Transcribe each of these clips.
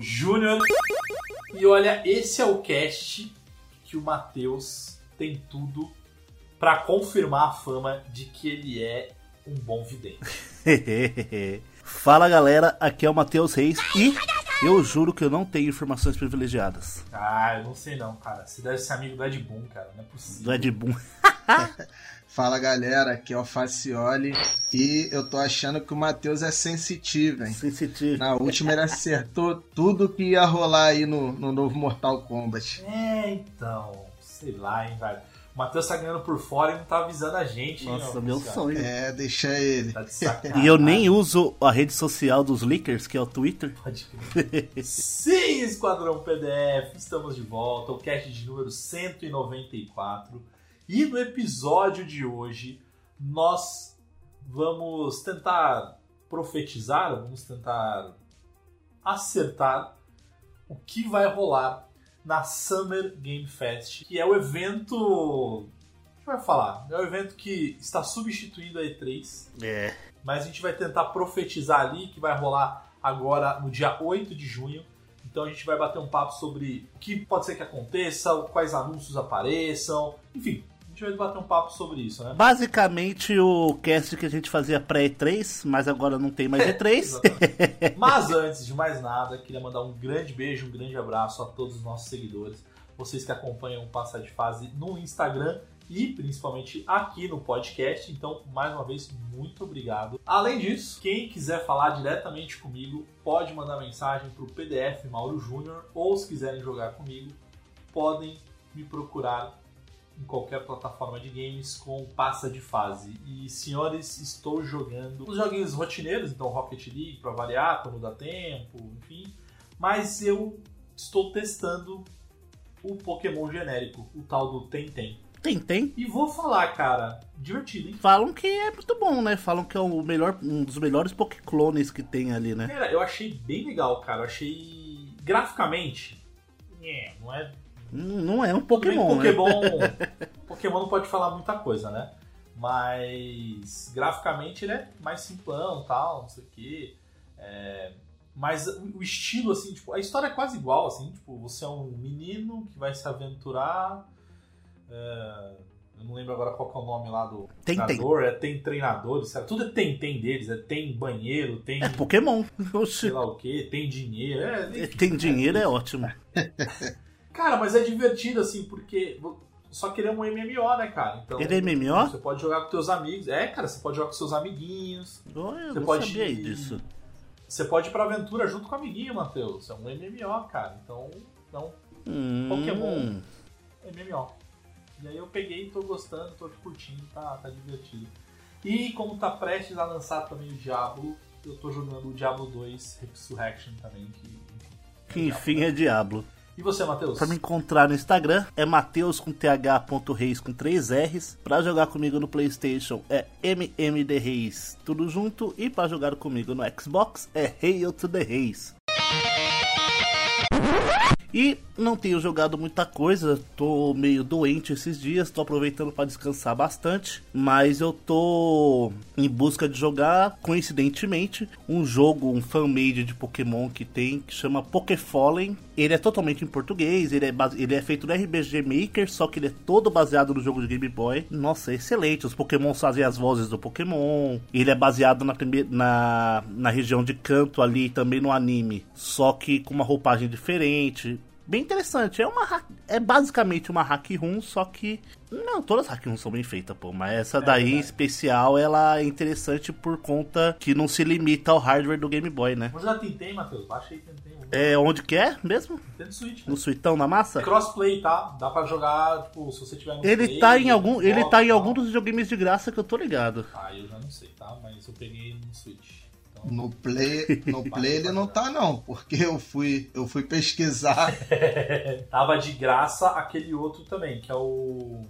Júnior. E olha, esse é o cast que o Matheus tem tudo pra confirmar a fama de que ele é um bom vidente. Fala galera, aqui é o Matheus Reis e eu juro que eu não tenho informações privilegiadas. Ah, eu não sei não, cara. Você deve ser amigo do Ed Boon, cara. Não é possível. Do Ed Boon. Fala galera, aqui é o Facioli e eu tô achando que o Matheus é sensitivo, hein? Sensitivo. Na última ele acertou tudo que ia rolar aí no, no novo Mortal Kombat. É, então. Sei lá, hein, velho. O Matheus tá ganhando por fora e não tá avisando a gente, hein, Nossa, ó, meu cara. sonho. É, deixa ele. Tá de sacanagem. E eu nem uso a rede social dos leakers, que é o Twitter. Pode crer. Sim, Esquadrão PDF, estamos de volta, o cast de número 194. E no episódio de hoje, nós vamos tentar profetizar, vamos tentar acertar o que vai rolar na Summer Game Fest, que é o evento. A gente vai falar? É o evento que está substituindo a E3 É. mas a gente vai tentar profetizar ali que vai rolar agora no dia 8 de junho. Então a gente vai bater um papo sobre o que pode ser que aconteça, quais anúncios apareçam, enfim, gente vai bater um papo sobre isso, né? Basicamente o cast que a gente fazia pré-E3, mas agora não tem mais E3. Exatamente. Mas antes de mais nada, queria mandar um grande beijo, um grande abraço a todos os nossos seguidores, vocês que acompanham o Passa de Fase no Instagram e principalmente aqui no podcast. Então, mais uma vez, muito obrigado. Além disso, quem quiser falar diretamente comigo, pode mandar mensagem para o PDF Mauro Júnior ou se quiserem jogar comigo, podem me procurar em qualquer plataforma de games com passa de fase. E senhores, estou jogando os joguinhos rotineiros, então Rocket League para variar quando dá tempo, enfim. Mas eu estou testando o Pokémon genérico, o tal do Tentem. Tem, tem. E vou falar, cara, divertido, hein? Falam que é muito bom, né? Falam que é o melhor, um dos melhores Pokéclones que tem ali, né? Cara, eu achei bem legal, cara. Eu achei graficamente. não é Não é um bem que Pokémon, né? Pokémon, Pokémon não pode falar muita coisa, né? Mas graficamente ele é mais simplão tal, não sei o quê. É, mas o estilo, assim, tipo, a história é quase igual, assim, tipo, você é um menino que vai se aventurar. é, eu não lembro agora qual que é o nome lá do Tem, tem. treinador, é tem treinadores, sabe? tudo é tem tem deles, é tem banheiro, tem É Pokémon. sei lá o que, tem dinheiro, é, enfim, Tem dinheiro, é ótimo. Cara, mas é divertido, assim, porque. Só que ele é um MMO, né, cara? Então, Ele é MMO? Você pode jogar com teus amigos. É, cara, você pode jogar com seus amiguinhos. Olha, eu Você não pode sabia ir- disso. Você pode ir pra aventura junto com o amiguinho, Matheus. É um MMO, cara. Então, então Hum, Pokémon. MMO. E aí eu peguei, tô gostando, tô curtindo, tá, tá divertido. E como tá prestes a lançar também o Diablo, eu tô jogando o Diablo 2 Resurrection também, que. Que enfim é Diablo. E você, Matheus? Pra me encontrar no Instagram é Mateus com th.reis com 3 R's. Pra jogar comigo no Playstation é MMD tudo junto. E pra jogar comigo no Xbox é Hail to the Reis. E não tenho jogado muita coisa, tô meio doente esses dias, tô aproveitando para descansar bastante, mas eu tô em busca de jogar, coincidentemente, um jogo, um fan-made de Pokémon que tem, que chama Pokéfallen. Ele é totalmente em português, ele é, base... ele é feito no RBG Maker, só que ele é todo baseado no jogo de Game Boy. Nossa, é excelente, os Pokémon fazem as vozes do Pokémon, ele é baseado na, na... na região de canto ali, também no anime, só que com uma roupagem diferente bem interessante. É uma é basicamente uma hack room, só que não, todas as hack rooms são bem feitas, pô, mas essa é daí em especial ela é interessante por conta que não se limita ao hardware do Game Boy, né? Mas já tentei, Matheus. Baixa aí, tentei. É onde que é mesmo? Tem no Switch. Né? No Suitão na massa? É crossplay, tá? Dá pra jogar, tipo, se você tiver no Ele Play, tá em algum, ele tá em algum dos videogames de graça que eu tô ligado. Ah, eu já não sei, tá? Mas eu peguei no Switch. No Play, no Play ele não tá não, porque eu fui, eu fui pesquisar. Tava de graça aquele outro também, que é o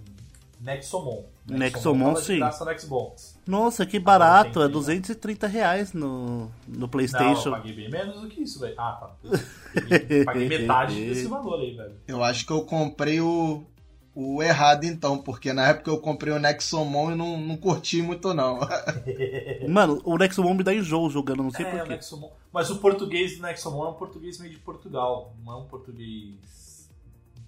Nexomon. Nexomon, tava sim. de graça no Xbox. Nossa, que barato, tem é que- 230 reais no, no Não, eu Playstation. paguei bem menos do que isso, velho. Ah, tá. Paguei, paguei metade desse valor aí, velho. Eu acho que eu comprei o, o errado então, porque na época eu comprei o Nexomon e não, não curti muito não. Mano, o Nexomon me dá enjoo jogando, não sei É, porquê. Mas o português do Nexomon é um português meio de Portugal. Não é um português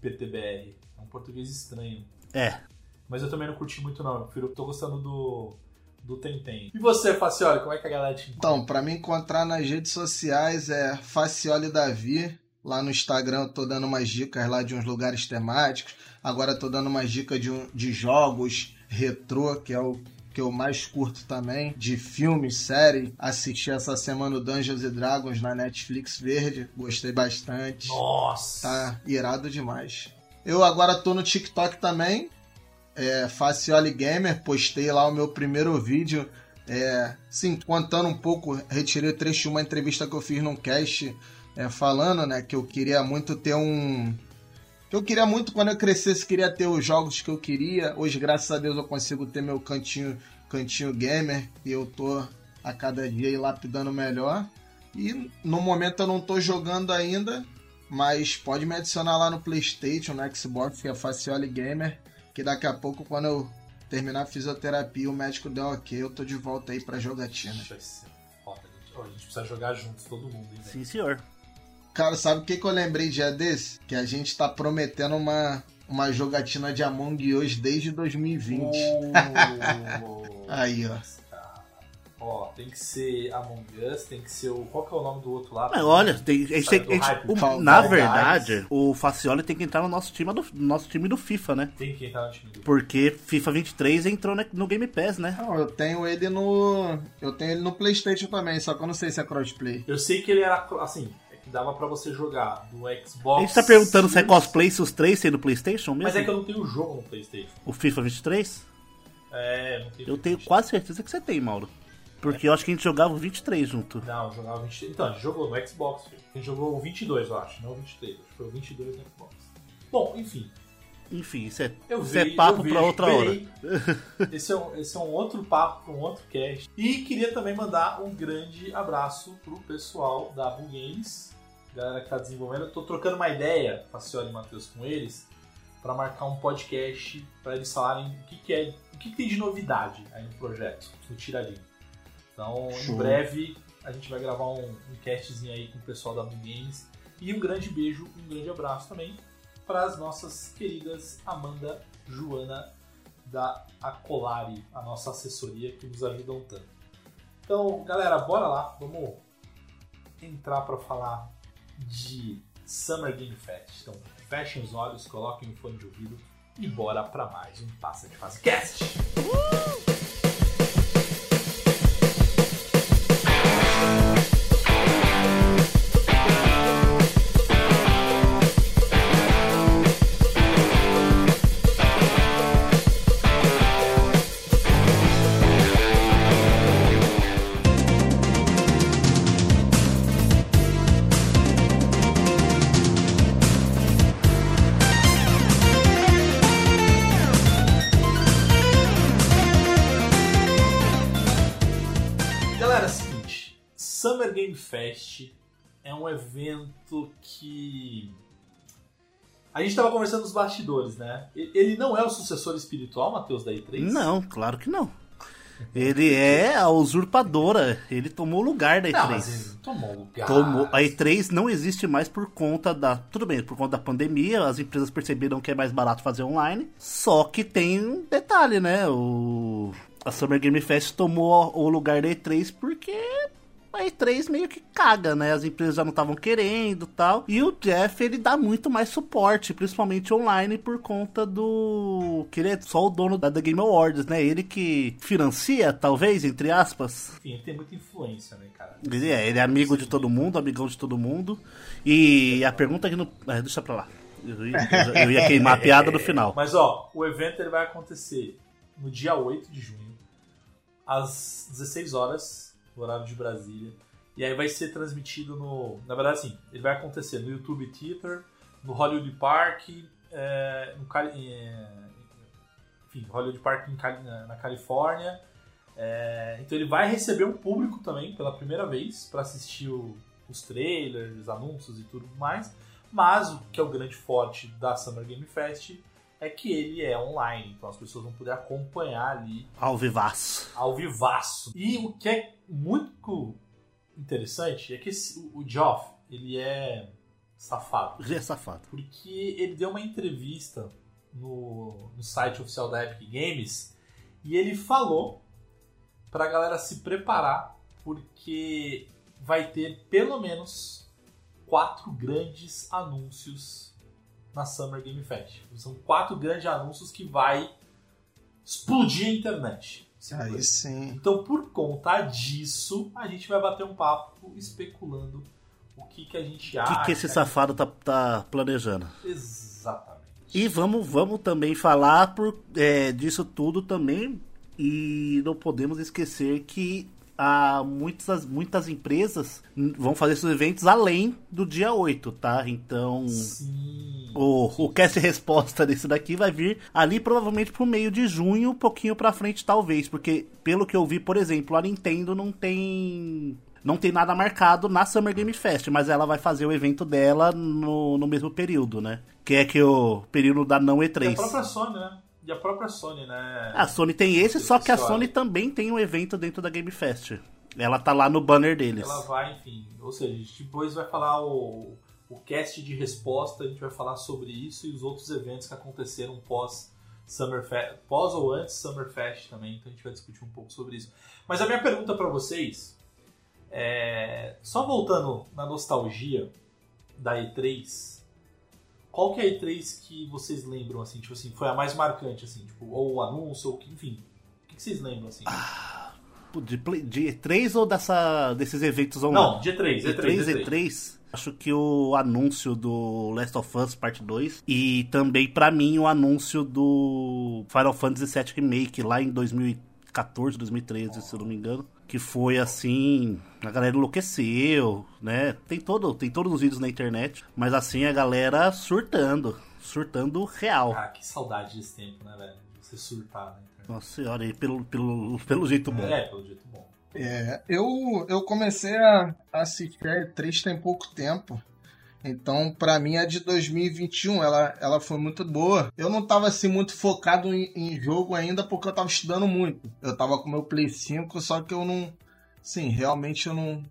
PTBR. É um português estranho. É. Mas eu também não curti muito, não. Eu prefiro, tô gostando do, do Tentem. E você, Facioli, como é que a galera te Então, pra me encontrar nas redes sociais é Facioli Davi. Lá no Instagram eu tô dando umas dicas lá de uns lugares temáticos. Agora tô dando umas dicas de, um- de jogos retrô, que é o que eu mais curto também, de filmes, série. Assisti essa semana o Dungeons Dragons na Netflix Verde, gostei bastante. Nossa! Tá irado demais. Eu agora tô no TikTok também, é, Facioli Gamer, postei lá o meu primeiro vídeo, é, sim, contando um pouco, retirei o trecho de uma entrevista que eu fiz num cast, é, falando, né, que eu queria muito ter um... eu queria muito, quando eu crescesse, queria ter os jogos que eu queria. Hoje, graças a Deus, eu consigo ter meu cantinho, cantinho gamer, e eu tô a cada dia aí lapidando melhor. E no momento eu não tô jogando ainda, mas pode me adicionar lá no PlayStation, no Xbox, que é Facioli Gamer, que daqui a pouco, quando eu terminar a fisioterapia, o médico der ok, eu tô de volta aí pra jogatina. Vai ser foda, gente. Ó, a gente precisa jogar juntos, todo mundo, hein, velho? Sim, senhor. Cara, sabe o que, que eu lembrei dia desse? Que a gente tá prometendo uma, uma jogatina de Among Us desde 2020. Oh, Aí, ó. Ó, tem que ser Among Us, tem que ser o. Qual que é o nome do outro lá? Mas olha, tem, a gente tem- a gente- o- na Guys. verdade, o Facioli tem que entrar no nosso time do, no nosso time do FIFA, né? Tem que entrar no time do. Porque FIFA 23 entrou ne- no Game Pass, né? Não, eu tenho ele no. Eu tenho ele no PlayStation também, só que eu não sei se é crossplay. Eu sei que ele era assim, dava pra você jogar do Xbox. A gente tá perguntando se é cosplay se os três tem no Playstation mesmo? Mas é que eu não tenho o jogo no Playstation. O FIFA 23? É, não tenho. Eu tenho quase certeza que você tem, Mauro. Porque eu acho que a gente jogava o 23 junto. Não, jogava 23. Então, a gente jogou no Xbox, filho. A gente jogou o 22, eu acho, não o 23. Acho que foi o 22 no Xbox. Bom, enfim. Enfim, isso é, isso é papo vejo, outra verei. hora. Esse é, um, esse é um outro papo para um outro cast. E queria também mandar um grande abraço pro pessoal da Bull Games, galera que tá desenvolvendo. Eu tô trocando uma ideia, Facioli e Matheus, com eles, para marcar um podcast para eles falarem o que, que é, o que, que tem de novidade aí no projeto, no Tiradinho. Então, em Show. breve a gente vai gravar um, um castzinho aí com o pessoal da Bull Games. E um grande beijo, um grande abraço também para as nossas queridas Amanda, Joana da Acolari, a nossa assessoria que nos ajudam tanto. Então, galera, bora lá, vamos entrar para falar de Summer Game Fest. Então, fechem os olhos, coloquem o fone de ouvido e bora para mais um Passa de Fase Cast. Galera, evento que A gente tava conversando nos bastidores, né? Ele não é o sucessor espiritual, Matheus, da E3? Não, claro que não. Ele é a usurpadora. Ele tomou o lugar da E3. Não, mas ele tomou lugar. Tomou, a E3 não existe mais por conta da. Tudo bem, por conta da pandemia, as empresas perceberam que é mais barato fazer online. Só que tem um detalhe, né? O, a Summer Game Fest tomou o lugar da E3 porque a E3 meio que caga, né? As empresas já não estavam querendo tal. E o Jeff, ele dá muito mais suporte, principalmente online, por conta do. que ele é só o dono da The Game Awards, né? Ele que financia, talvez, entre aspas. Enfim, ele tem muita influência, né, cara? Ele é, ele é amigo de todo mundo, amigão de todo mundo. E a pergunta que não. é, deixa pra lá. Eu ia, eu ia queimar a piada no final. Mas ó, o evento ele vai acontecer no dia 8 de junho, às 16 horas, no horário de Brasília. E aí vai ser transmitido no. Na verdade, sim, ele vai acontecer no YouTube Theater, no Hollywood Park, é, no, é, enfim, Hollywood Park em na na Califórnia. É, então ele vai receber um público também pela primeira vez para assistir o- os trailers, anúncios e tudo mais. Mas o que é o grande forte da Summer Game Fest é que ele é online, então as pessoas vão poder acompanhar ali Ao vivaço. ao vivaço. E o que é muito interessante é que esse- o Geoff, ele é safado. Já é safado. Porque ele deu uma entrevista no, no site oficial da Epic Games e ele falou pra galera se preparar porque vai ter pelo menos quatro grandes anúncios na Summer Game Fest. São quatro grandes anúncios que vai explodir a internet. Aí sim. Então, por conta disso, a gente vai bater um papo especulando o que, que a gente O acha. que, que esse safado tá, tá planejando? Exatamente. E vamos, vamos também falar por, é, disso tudo também. E não podemos esquecer que há muitas, muitas empresas vão fazer seus eventos além do dia 8, tá? Então. Sim. O, o cast resposta desse daqui vai vir ali provavelmente pro meio de junho, um pouquinho pra frente talvez, porque pelo que eu vi, por exemplo, a Nintendo não tem não tem nada marcado na Summer Game Fest, mas ela vai fazer o evento dela no, no mesmo período, né? Que é que o período da não E a E3. própria Sony, né? E a própria Sony, né? A Sony tem esse, só que a Sony. Também tem um evento dentro da Game Fest. Ela tá lá no banner deles. Ela vai, enfim. Ou seja, a gente depois vai falar o, o cast de resposta, a gente vai falar sobre isso e os outros eventos que aconteceram pós Summer Fest, pós ou antes Summer Fest também, então a gente vai discutir um pouco sobre isso. Mas a minha pergunta pra vocês é, só voltando na nostalgia da E3, qual que é a E3 que vocês lembram assim, tipo assim, foi a mais marcante assim, tipo, ou o anúncio ou que, enfim, o que que vocês lembram assim? De, Play- de E3 ou dessa, desses eventos online? Não, G3, E3, E3, E3. E3, acho que o anúncio do Last of Us Parte 2 e também pra mim o anúncio do Final Fantasy VII Remake lá em 2014, 2013, se eu não me engano, que foi assim, a galera enlouqueceu, né? Tem todo, tem todos os vídeos na internet, mas assim a galera surtando, surtando real. Ah, que saudade desse tempo, né, velho? Você surtar na internet. Nossa senhora, e pelo, pelo, pelo jeito bom. É, pelo jeito bom. É, eu, eu comecei a assistir a E3 tem pouco tempo. Então, pra mim, a de 2021, ela, ela foi muito boa. Eu não tava, assim, muito focado em, em jogo ainda, porque eu tava estudando muito. Eu tava com meu Play 5, só que eu não... Sim, realmente eu não,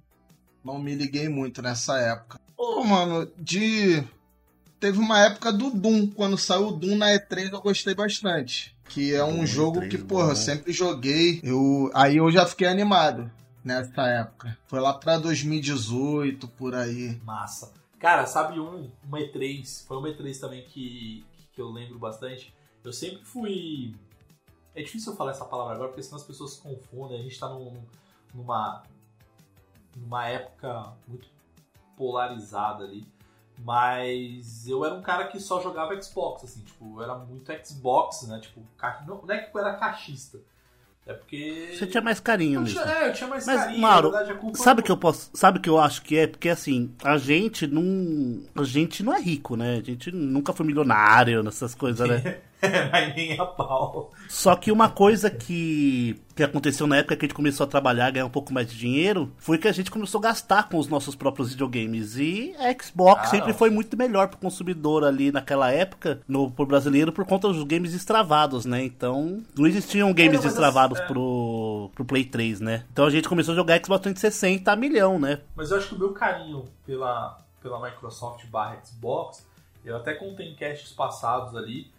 não me liguei muito nessa época. Pô, mano, de... Teve uma época do Doom. Quando saiu o Doom na E3, eu gostei bastante. Que é um Doom jogo E3, que, porra, eu sempre joguei. Eu, aí eu já fiquei animado nessa época. Foi lá pra 2018, por aí. Massa. Cara, sabe um, uma E3, foi uma E3 também que, que eu lembro bastante. Eu sempre fui. É difícil eu falar essa palavra agora, porque senão as pessoas se confundem. A gente tá num- numa, numa época muito polarizada ali. Mas eu era um cara que só jogava Xbox, assim, tipo, eu era muito Xbox, né? Tipo, não, não é que eu era cachista. É porque. Você tinha mais carinho eu mesmo. tinha, é, eu tinha mais Mas, carinho, Mauro, na verdade, Sabe o que eu posso. Sabe o que eu acho que é? Porque assim, a gente não. A gente não é rico, né? A gente nunca foi milionário nessas coisas, né? Mas nem a pau. Só que uma coisa que, que aconteceu na época que a gente começou a trabalhar, ganhar um pouco mais de dinheiro, foi que a gente começou a gastar com os nossos próprios videogames. E a Xbox Ah, sempre não. foi muito melhor pro consumidor ali naquela época, no, pro brasileiro, por conta dos games destravados, né? Então, não existiam games mas destravados é. pro, pro Play 3, né? Então a gente começou a jogar Xbox 360 a milhão, né? Mas eu acho que o meu carinho pela, pela Microsoft barra Xbox, eu até contei em casts passados ali,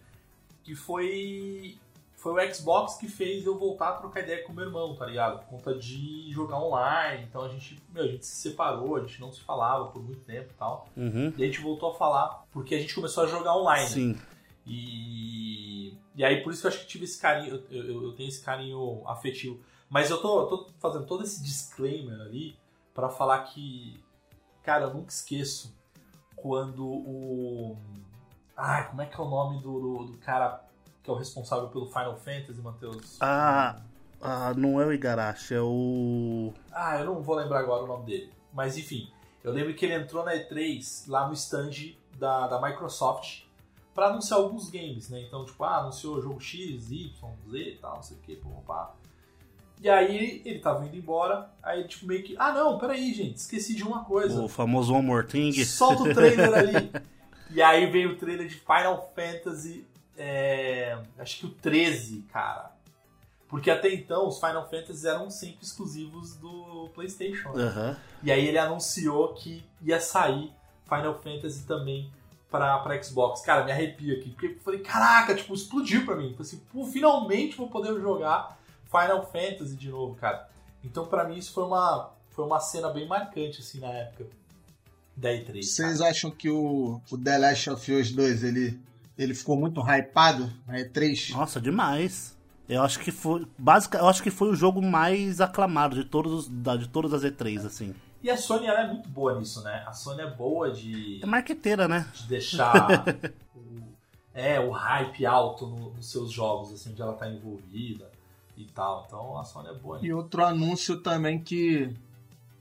que foi foi o Xbox que fez eu voltar a trocar ideia com meu irmão, tá ligado? Por conta de jogar online. Então a gente, meu, a gente se separou, a gente não se falava por muito tempo e tal. Uhum. E a gente voltou a falar porque a gente começou a jogar online. Sim. E, e aí por isso que eu acho que tive esse carinho, eu, eu- eu tenho esse carinho afetivo. Mas eu tô, eu tô fazendo todo esse disclaimer ali pra falar que, cara, eu nunca esqueço quando o. Ai, como é que é o nome do, do, do cara que é o responsável pelo Final Fantasy, Matheus? Ah, ah, não é o Igarashi, é o. Ah, eu não vou lembrar agora o nome dele. Mas enfim, eu lembro que ele entrou na E3 lá no stand da, da Microsoft pra anunciar alguns games, né? Então, tipo, ah, anunciou o jogo X, Y, Z e tal, não sei o que, pô, pá. E aí ele tava indo embora, aí tipo meio que, ah não, peraí, gente, esqueci de uma coisa. O famoso One More Thing. Solta o trailer ali. E aí veio o trailer de Final Fantasy, é, acho que o 13, cara. Porque até então os Final Fantasy eram sempre exclusivos do PlayStation. né? Aham. E aí ele anunciou que ia sair Final Fantasy também pra, pra Xbox. Cara, me arrepio aqui. Porque eu falei, caraca, tipo, explodiu pra mim. Falei assim, pô, finalmente vou poder jogar Final Fantasy de novo, cara. Então pra mim isso foi uma, foi uma cena bem marcante, assim, na época da E3. Vocês acham que o, o The Last of Us 2 ele, ele ficou muito hypado na E3? Nossa, demais. Eu acho que foi. Básica, eu acho que foi o jogo mais aclamado de todos os- da- de todas as E3, assim. E a Sony ela é muito boa nisso, né? A Sony é boa de, É marqueteira, né? de deixar o, é, o hype alto no- nos seus jogos, assim, onde ela tá envolvida e tal. Então a Sony é boa nisso. E outro anúncio também que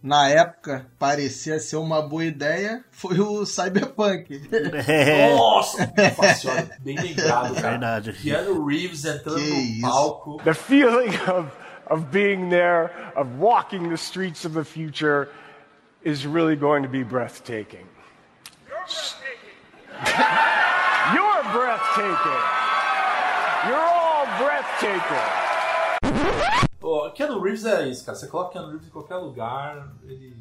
na época parecia ser uma boa ideia foi o Cyberpunk. É, Nossa, bem lembrado, cara. verdade. Keanu Reeves entrando Que no isso. palco. The feeling of, of being there, of walking the streets of the future, is really going to be breathtaking. You're breathtaking. You're all breathtaking. O Keanu Reeves é isso, cara. Você coloca Keanu Reeves em qualquer lugar, ele.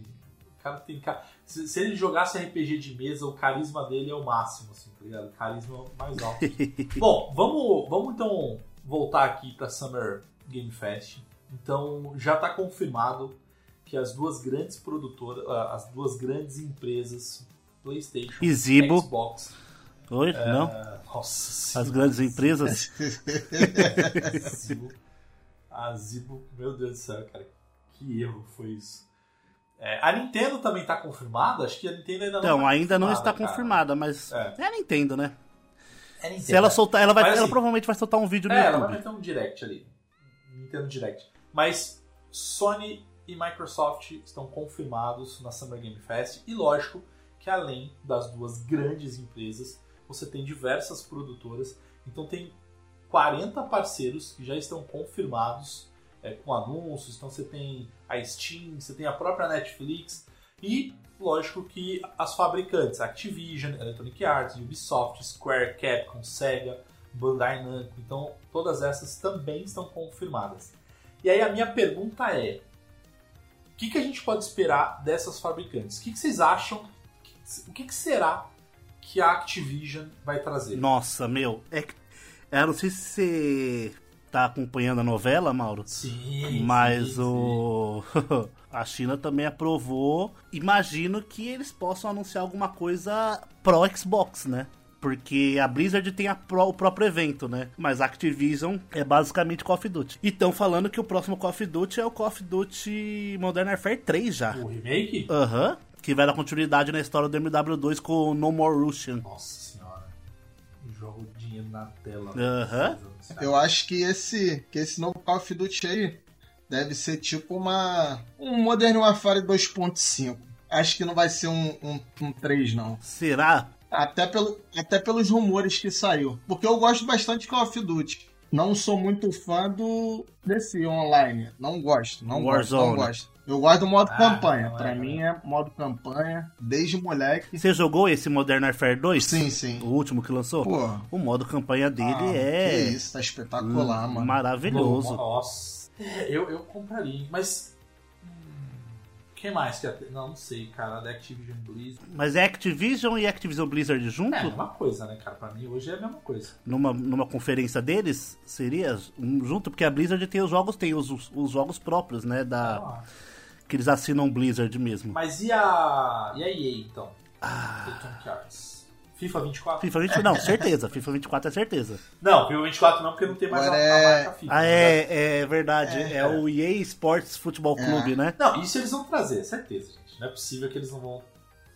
O cara tem. Se, se ele jogasse RPG de mesa, o carisma dele é o máximo, assim, tá ligado? O carisma mais alto. Bom, vamos, vamos então voltar aqui pra Summer Game Fest. Então, já tá confirmado que as duas grandes produtoras, ah, as duas grandes empresas, PlayStation E. Xbox. Oi? Não? ah, nossa As senhora. grandes empresas. A Zibo, meu Deus do céu, cara. Que erro foi isso. É, a Nintendo também tá confirmada? Acho que a Nintendo ainda não Então, tá ainda não está cara. confirmada, mas É. é a Nintendo, né? É Nintendo, Se ela né? soltar, ela vai, Mas, ela assim, provavelmente vai soltar um vídeo no É, ela vai YouTube. meter um direct ali. Nintendo Direct. Mas Sony e Microsoft estão confirmados na Summer Game Fest. E lógico que além das duas grandes empresas, você tem diversas produtoras. Então tem 40 parceiros que já estão confirmados é, com anúncios. Então você tem a Steam, você tem a própria Netflix. E lógico que as fabricantes, Activision, Electronic Arts, Ubisoft, Square, Capcom, Sega, Bandai Namco. Então, todas essas também estão confirmadas. E aí a minha pergunta é: o que, que a gente pode esperar dessas fabricantes? O que, que vocês acham? O que, que será que a Activision vai trazer? Nossa, meu. É, que- eu não sei se você tá acompanhando a novela, Mauro. Sim, Mas sim, o. A China também aprovou. Imagino que eles possam anunciar alguma coisa pro Xbox, né? Porque a Blizzard tem a o próprio evento, né? Mas a Activision é basicamente Call of Duty. E estão falando que o próximo Call of Duty é o Call of Duty Modern Warfare 3 já. sim. O remake? Aham. Que vai dar continuidade na história do MW2 com o No More Russian. Nossa senhora. Jogo dinheiro na tela. Aham. Eu acho que esse, que esse novo Call of Duty aí deve ser tipo uma um Modern Warfare 2.5. Acho que não vai ser um, um, um 3, não. Será? Até, pelo, até pelos rumores que saiu. Porque eu gosto bastante de Call of Duty. Não sou muito fã do desse online. Não gosto, não gosto, não Warzone. gosto. Eu gosto do modo Ah, campanha. não é, pra não mim é modo campanha, desde moleque. Você jogou esse Modern Warfare 2? Sim, sim. O último que lançou? Pô. O modo campanha dele Ah, é Que isso, tá espetacular, mano. maravilhoso. Nossa. É, eu, eu compraria, mas. Hum, quem mais que? Não, não sei, cara. Da Activision Blizzard. Mas é Activision e Activision Blizzard junto? É a mesma coisa, né, cara? Pra mim hoje é a mesma coisa. Numa, numa conferência deles, seria um junto? Porque a Blizzard tem os jogos, tem os, os, os jogos próprios, né? Da, Ah, que eles assinam Blizzard mesmo. Mas e a. E a EA então? Ah. FIFA 24? FIFA 24, não, certeza. FIFA 24 é certeza. Não, FIFA 24 não, porque não tem mais a, Agora a é- marca FIFA. Ah, né? é, é verdade. É, o EA Sports Futebol É. Clube, né? Não, isso eles vão trazer, certeza, gente. Não é possível que eles não vão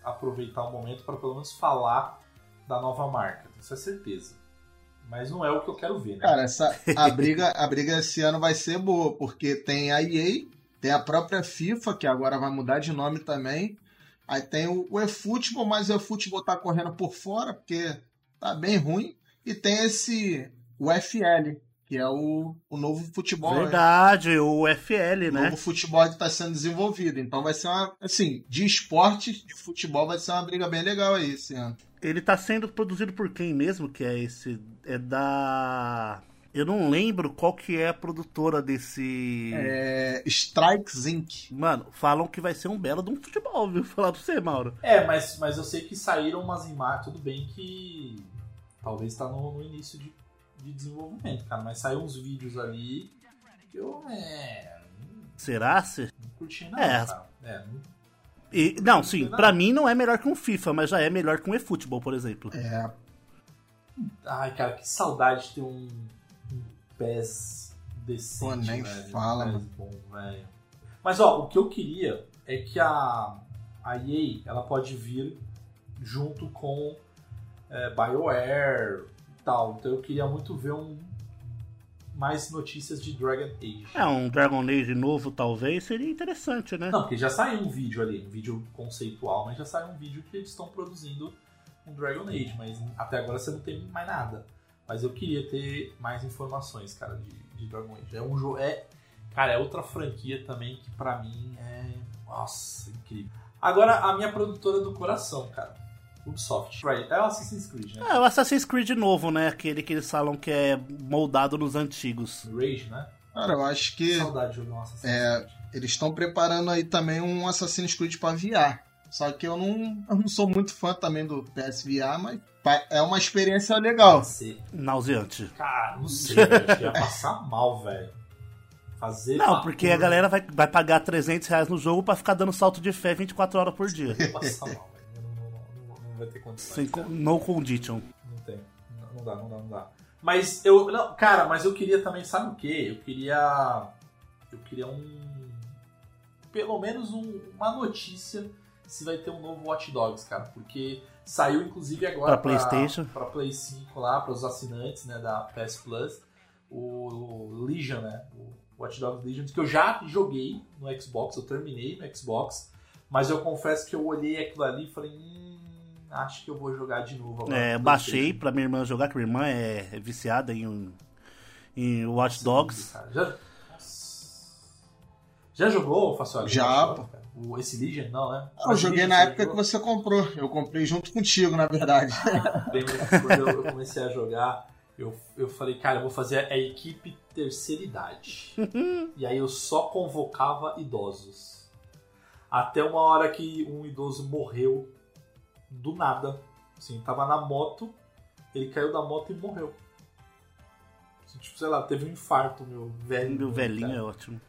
aproveitar o momento para pelo menos falar da nova marca. Isso é certeza. Mas não é o que eu quero ver, né? Cara, essa, a, briga, a briga esse ano vai ser boa, porque tem a EA, tem a própria FIFA, que agora vai mudar de nome também. Aí tem o, o eFootball, mas o eFootball tá correndo por fora, porque tá bem ruim. E tem esse, o FL, que é o, o novo futebol. né? Verdade, o FL, O né? novo futebol que está sendo desenvolvido. Então vai ser uma, assim, de esporte, de futebol, vai ser uma briga bem legal aí esse ano. Ele tá sendo produzido por quem mesmo? Que é esse. É da. Eu não lembro qual que é a produtora desse. É, Strikes Inc. Mano, falam que vai ser um belo de um futebol, viu? Falar pra você, Mauro. É, mas, mas eu sei que saíram umas imagens, tudo bem que talvez tá no, no início de, de desenvolvimento, cara. Mas saiu uns vídeos ali que eu é, Será? Se... não curti não, É. cara. É, não- E, não, sim, pra mim não é melhor que um FIFA, mas já é melhor que um eFootball, por exemplo. É, Ai, cara, que saudade de ter um, PES decente, Pô, nem velho. fala, um mano. bom, velho. Mas, ó, o que eu queria é que a, a EA, ela pode vir junto com é, BioWare e tal. Então eu queria muito ver um mais notícias de Dragon Age. É, um Dragon Age novo talvez seria interessante, né? Não, porque já saiu um vídeo ali, um vídeo conceitual, mas já saiu um vídeo que eles estão produzindo um Dragon Age, mas até agora você não tem mais nada. Mas eu queria ter mais informações, cara, de, de Dragon Age. É um jogo. É, cara, é outra franquia também que pra mim é. Nossa, incrível. Agora, a minha produtora do coração, cara. Ubisoft. Right, é o Assassin's Creed, né? É, o Assassin's Creed novo, né? Aquele que eles falam que é moldado nos antigos. Rage, né? cara, eu acho que Saudade de jogar um Assassin's É. Creed. eles estão preparando aí também um Assassin's Creed pra VR. Só que eu não, eu não sou muito fã também do PSVR, mas é uma experiência legal. Nauseante. cara, não sei, velho. Acho que ia passar mal, velho. Fazer. Não, porque a galera vai, vai pagar 300 reais no jogo pra ficar dando salto de fé 24 horas por dia. Ia passar mal, velho. Não, não, não, não, vai ter condições. Sem, cara. no condition. Não tem. Não, não dá, não dá, não dá. Mas eu. Não, cara, mas eu queria também, sabe o quê? Eu queria. Eu queria um. Pelo menos um- uma notícia se vai ter um novo Watch Dogs, cara. Porque saiu inclusive agora Pra PlayStation. Pra Play 5 lá, para os assinantes né, da PS Plus. O, o Legion, né? O Watch Dogs Legion, que eu já joguei no Xbox, eu terminei no Xbox. Mas eu confesso que eu olhei aquilo ali e falei, hum, acho que eu vou jogar de novo agora. É, baixei pra minha irmã jogar, que minha irmã é, é viciada em, em Watch Dogs. Cara, Já, já jogou, Facioli? Já, pô. O, esse Legion, não, né? Eu joguei na época que você comprou. Eu comprei junto contigo, na verdade. Que quando eu, eu comecei a jogar, eu, eu falei, cara, eu vou fazer a equipe terceira idade. e aí eu só convocava idosos. Até uma hora que um idoso morreu do nada. Assim, tava na moto, ele caiu da moto e morreu. Assim, tipo, sei lá, teve um infarto, meu velho. Meu velhinho cara. é ótimo.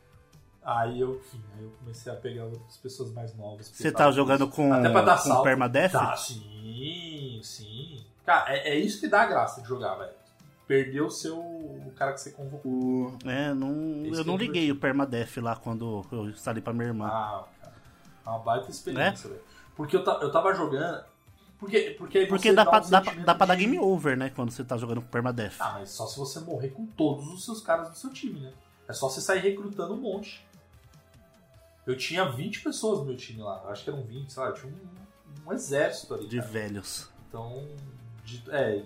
Aí eu, enfim, aí eu comecei a pegar outras pessoas mais novas. Você tava tá jogando com, Até pra dar com. Permadeath? Tá, sim, sim. Cara, é, é isso que dá graça de jogar, velho. Perdeu o seu. o cara que você convocou. É, não, Esse eu não é liguei o Permadeath lá quando eu instalei pra minha irmã. Ah, cara. É uma baita Né? experiência, velho. Porque eu, ta- eu tava jogando. Porque, porque, aí Porque você dá dá pra, um dá, dá pra dar game over, né? Quando você tá jogando com Permadeath. Ah, mas só se você morrer com todos os seus caras do seu time, né? É só você sair recrutando um monte. Eu tinha 20 pessoas no meu time lá. Eu acho que eram 20, sei lá. Eu tinha um, um exército ali. de cara. velhos. Então, de- é,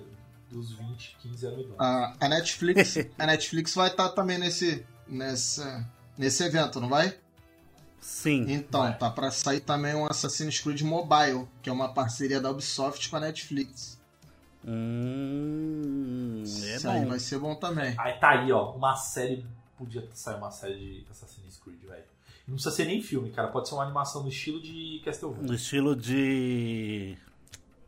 dos 20, 15 eram idôneos. A, a Netflix, a Netflix vai estar também nesse, nessa, nesse evento, não vai? Sim. Então, Vai. tá pra sair também um Assassin's Creed Mobile, que é uma parceria da Ubisoft com a Netflix. Hum, é Isso aí bom. vai ser bom também. Aí tá aí, ó, uma série. Podia sair uma série de Assassin's Creed, velho. Não precisa ser nem filme, cara. Pode ser uma animação no estilo de Castlevania. No estilo de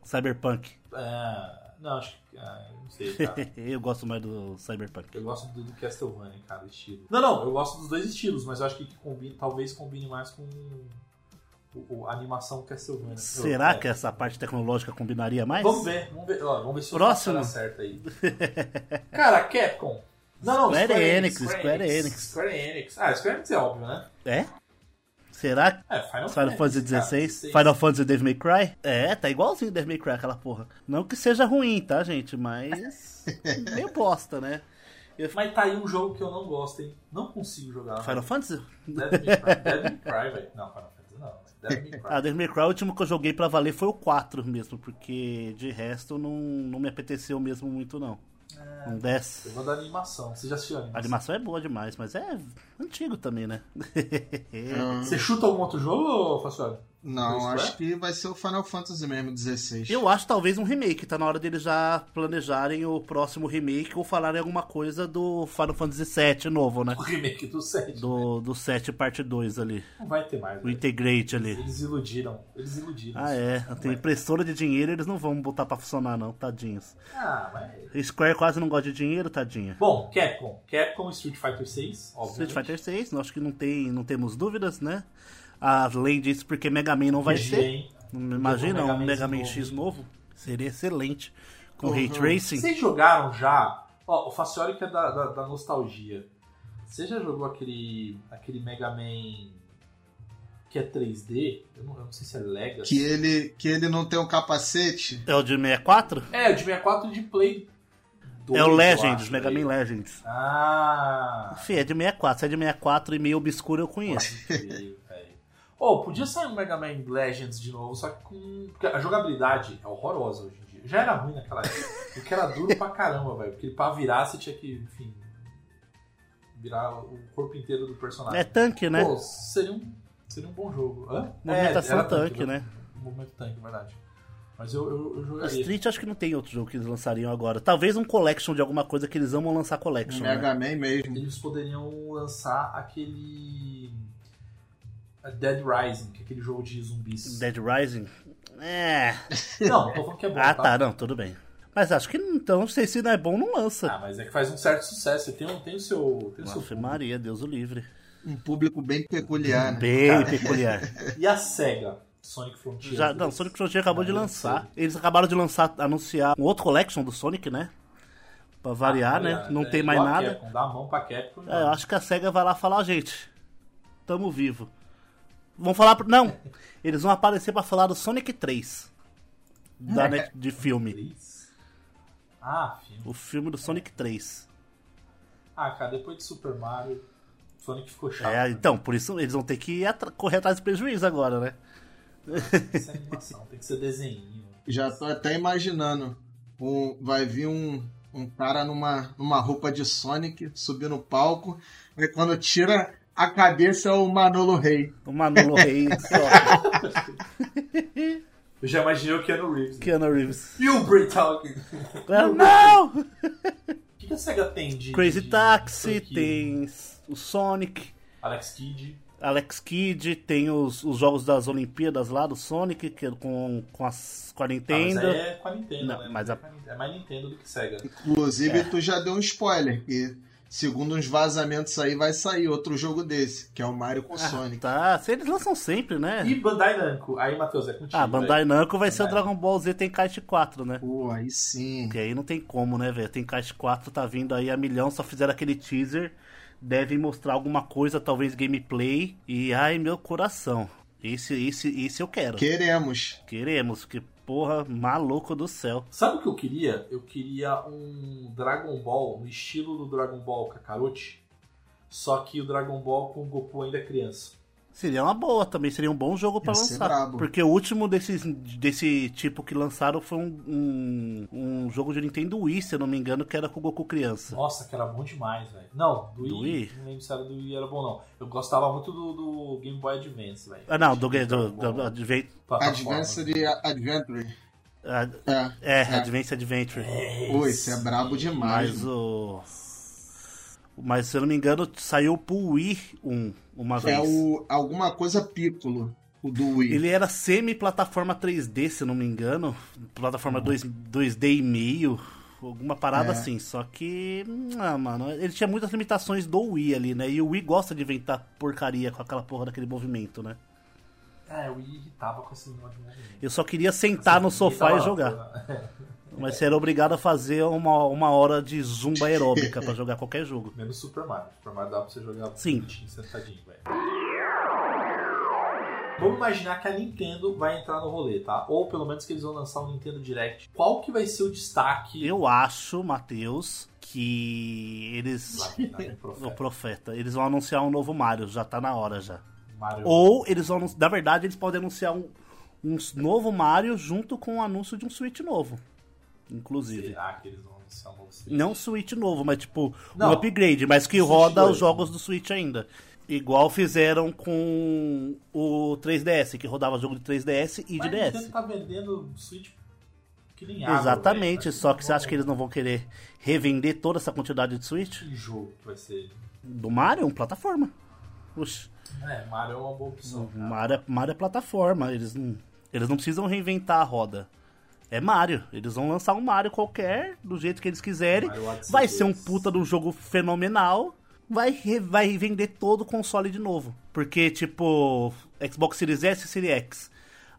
Cyberpunk. É, não, acho que. ah, não sei, cara. eu gosto mais do Cyberpunk. Eu gosto do, do Castlevania, cara, estilo. Não, não, eu gosto dos dois estilos, mas eu acho que combina, talvez combine mais com o, a animação Castlevania. Será Eu- que essa parte tecnológica combinaria mais? Vamos ver, vamos ver, ó, vamos ver se Próximo. o certo aí. Cara, Capcom. Não, não, Square Square, Enix, Enix, Square Enix. Square Enix. Ah, Square Enix é óbvio, né? É? Será que É, Final, Final Fantasy XVI? 16. Final Fantasy Devil May Cry? É, tá igualzinho Devil May Cry aquela porra. Não que seja ruim, tá, gente? Mas. meio bosta, né? Mas tá aí um jogo que eu não gosto, hein? Não consigo jogar. Final Fantasy? Devil May Cry, Devil May Cry, velho. Não, Final Fantasy não. Devil May Cry. Ah, Devil May Cry, o último que eu joguei pra valer foi o 4 mesmo, porque de resto não, não me apeteceu mesmo muito, não. Não desce. Eu vou da animação. Você já assistiu a A animação? animação é boa demais, mas é antigo também, né? Você chuta algum outro jogo, Facioli? Não, acho que vai ser o Final Fantasy mesmo, 16. Eu acho talvez um remake, tá na hora deles já planejarem o próximo remake ou falarem alguma coisa do Final Fantasy VII novo, né? O remake do 7. Do, do 7 parte 2 ali. Não vai ter mais. O velho. Integrate ali. Eles iludiram. Eles iludiram. Ah, é. Não Tem impressora de dinheiro, eles não vão botar pra funcionar, não, tadinhos. Ah, mas... Square quase não gosta de dinheiro, tadinha. Bom, Capcom. Capcom Street Fighter 6, Street obviamente. Fighter 6, nós acho que não, tem, não temos dúvidas, né? Além disso, porque Mega Man não vai PG, ser. Imagina Mega um Man Mega Man novo. X novo. Seria excelente. Com Uhum. Ray Tracing. Vocês jogaram já... Ó, o Facioli que é da, da, da nostalgia. Você já jogou aquele, aquele Mega Man que é 3D? Eu não, eu não sei se é Legacy. Que ele, que ele não tem um capacete. É o de 64? É, o de 64 de Play 2, é o Legends, acho, Mega velho. Man Legends. Ah... Fih, é de 64. Se é de 64 e meio obscuro eu conheço. Velho. Ô, podia sair um Mega Man Legends de novo, só que com. Porque a jogabilidade é horrorosa hoje em dia. Já era ruim naquela época. Porque era duro pra caramba, velho. Porque pra virar você tinha que, enfim. Virar o corpo inteiro do personagem. É tanque, né? Pô, seria um, seria um bom jogo. Hã? Movimentação era tanque, né? Movimento tanque, verdade. Mas eu, eu, eu jogaria. Street acho que não tem outro jogo que eles lançariam agora. Talvez um collection de alguma coisa que eles amam lançar Um collection. né? Mega Man mesmo. Eles poderiam lançar aquele. Dead Rising, que é aquele jogo de zumbis. Dead Rising? É. Não, tô falando que é bom. Ah, tá, não, tudo bem. Mas acho que então, não sei se não é bom, não lança. Ah, mas é que faz um certo sucesso. Tem, um, tem o seu. Tem o seu Ave Maria, Deus o livre. Um público bem peculiar, né? Bem peculiar. E a SEGA? Sonic Frontier. Já, não, Sonic Frontier acabou Ah, de lançar. sei. Eles acabaram de lançar, anunciar um outro collection do Sonic, né? Pra variar, Ah, né? olha, Não é tem mais nada. Capcom, dá a mão pra Capcom. É, eu acho que a SEGA vai lá falar, gente, tamo vivo. Vão falar. pro- Não! Eles vão aparecer pra falar do Sonic 3. Da net, de filme. Ah, filme. O filme do Sonic 3. Ah, cara, depois de Super Mario, Sonic ficou chato. É, né? então, por isso eles vão ter que atra- correr atrás do prejuízo agora, né? Tem que ser animação, tem que ser desenho. Já tô até imaginando. Um, vai vir um, um cara numa, numa roupa de Sonic, subir no palco, e quando tira a cabeça é o Manolo Rei. O Manolo Rey só. Eu já imaginei o Keanu Reeves. né? Keanu Reeves. E o Bray Talking. Ah, Não! O que, que a SEGA tem de. Crazy de Taxi, franquia? tem o Sonic, Alex Kidd. Alex Kidd, tem os, os jogos das Olimpíadas lá do Sonic, que é com, com, as, com a Ah, mas Nintendo. é com a Nintendo, Não, né? mas a- É mais Nintendo do que SEGA. Inclusive, É. tu já deu um spoiler, que segundo uns vazamentos aí vai sair outro jogo desse, que é o Mario com Sonic. Tá, se eles lançam sempre, né? E Bandai Namco. Aí, Matheus, é contigo. Ah, Bandai. Namco vai ser o Bandai. Dragon Ball Z Tenkaichi 4, né? Pô, aí sim. Que aí não tem como, né, velho? Tenkaichi 4 tá vindo aí a milhão, só fizeram aquele teaser. Devem mostrar alguma coisa, talvez gameplay. E ai, meu coração. Esse, esse, esse eu quero. Queremos. Queremos, que porra, maluco do céu. Sabe o que eu queria? Eu queria um Dragon Ball no estilo do Dragon Ball Kakarote, só que o Dragon Ball com o Goku ainda criança. Seria uma boa também, seria um bom jogo ser lançar. brabo. Porque o último desses, desse tipo que lançaram foi um, um, um jogo de Nintendo Wii, se eu não me engano, que era com o Goku criança. Nossa, que era bom demais, velho. Não, do Wii, Do Wii? Não lembro se era do Wii era bom, não. Eu gostava muito do, do Game Boy Advance, velho. Ah, não, do, do, era do, do. Advanced Adventure. ah, É. é, Advance Adventure. Pô, esse é brabo demais. Mas o. Mas se eu não me engano, saiu pro Wii um, uma vez. É o alguma coisa Piccolo, o do Wii. Ele era semi-plataforma 3D, se eu não me engano. Plataforma 2, 2D e meio. Alguma parada É. assim. Só que. Ah, mano. Ele tinha muitas limitações do Wii ali, né? E o Wii gosta de inventar porcaria com aquela porra daquele movimento, né? É, o Wii irritava com esse negócio de movimento. Eu só queria sentar no sofá e jogar. Mas você era obrigado a fazer uma, uma hora de zumba aeróbica pra jogar qualquer jogo. Menos Super Mario. Super Mario dá pra você jogar Sim. sentadinho, velho. Vamos imaginar que a Nintendo vai entrar no rolê, tá? Ou pelo menos que eles vão lançar um Nintendo Direct. Qual que vai ser o destaque? Eu acho, Matheus, que eles. Lá tá, né, O profeta. Profeta. Eles vão anunciar um novo Mario, já tá na hora já. Mario. Ou eles vão. Na verdade, eles podem anunciar um, um novo Mario junto com o anúncio de um Switch novo. Inclusive. Será que eles vão anunciar um novo Switch? Não um Switch novo, mas tipo, Não. um upgrade, mas que roda 2, os jogos do Switch ainda. Igual fizeram com o 3DS, que rodava jogo de 3DS e de Mas a DS. Nintendo tá vendendo Switch que nem água, Exatamente, velho. só que você acha que eles não vão querer revender toda essa quantidade de Switch? Que jogo que vai ser? Do Mario, plataforma. Oxi. É, Mario é uma boa opção. Mario, é- Mario é plataforma, eles não, eles não precisam reinventar a roda. É Mario, eles vão lançar um Mario qualquer, do jeito que eles quiserem. Vai ser um 2. puta de um jogo fenomenal. Vai, vai vender todo o console de novo. Porque, tipo, Xbox Series S e Series X.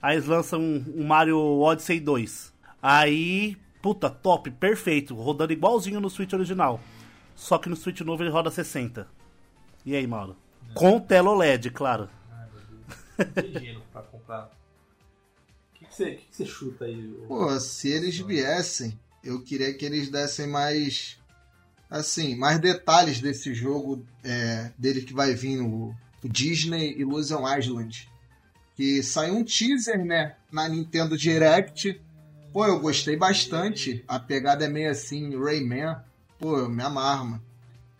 Aí eles lançam um, um Mario Odyssey 2. Aí, puta, top, perfeito. Rodando igualzinho no Switch original. Só que no Switch novo ele roda 60. E aí, Mauro? Com tela OLED, claro. Ai, meu Deus. Tem dinheiro pra comprar. Você, que, você chuta aí? Pô, se eles viessem, eu queria que eles dessem mais. Assim, mais detalhes desse jogo é, dele que vai vir o, o Disney Illusion Island. Que saiu um teaser, né? Na Nintendo Direct. Pô, eu gostei bastante. A pegada é meio assim, Rayman. Pô, eu me amarro, mano.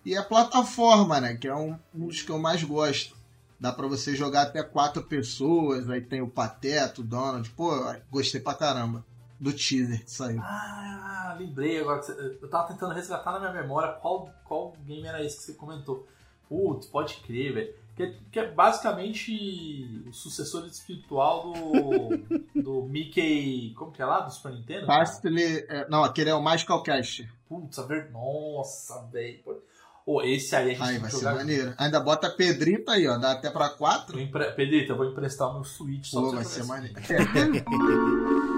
E a plataforma, né? Que é um, um dos que eu mais gosto. Dá pra você jogar até quatro pessoas. Aí tem o Pateta, o Donald. Pô, gostei pra caramba do teaser que saiu. Ah, lembrei agora. que você- Eu tava tentando resgatar na minha memória qual, qual game era esse que você comentou. Putz, pode crer, velho. Que, é- que é basicamente o sucessor espiritual do, do Mickey. Como que é lá? Do Super Nintendo? Fastly. é, não, aquele é o Magical Cast. Putz, a ver... Nossa, velho. Ô, esse aí a gente Aí vai que ser jogar. maneiro. Ainda bota a Pedrita aí, ó. Dá até pra quatro. Eu empre... Pedrito, eu vou emprestar o meu Switch só Pô, pra vai você ser jogar maneiro.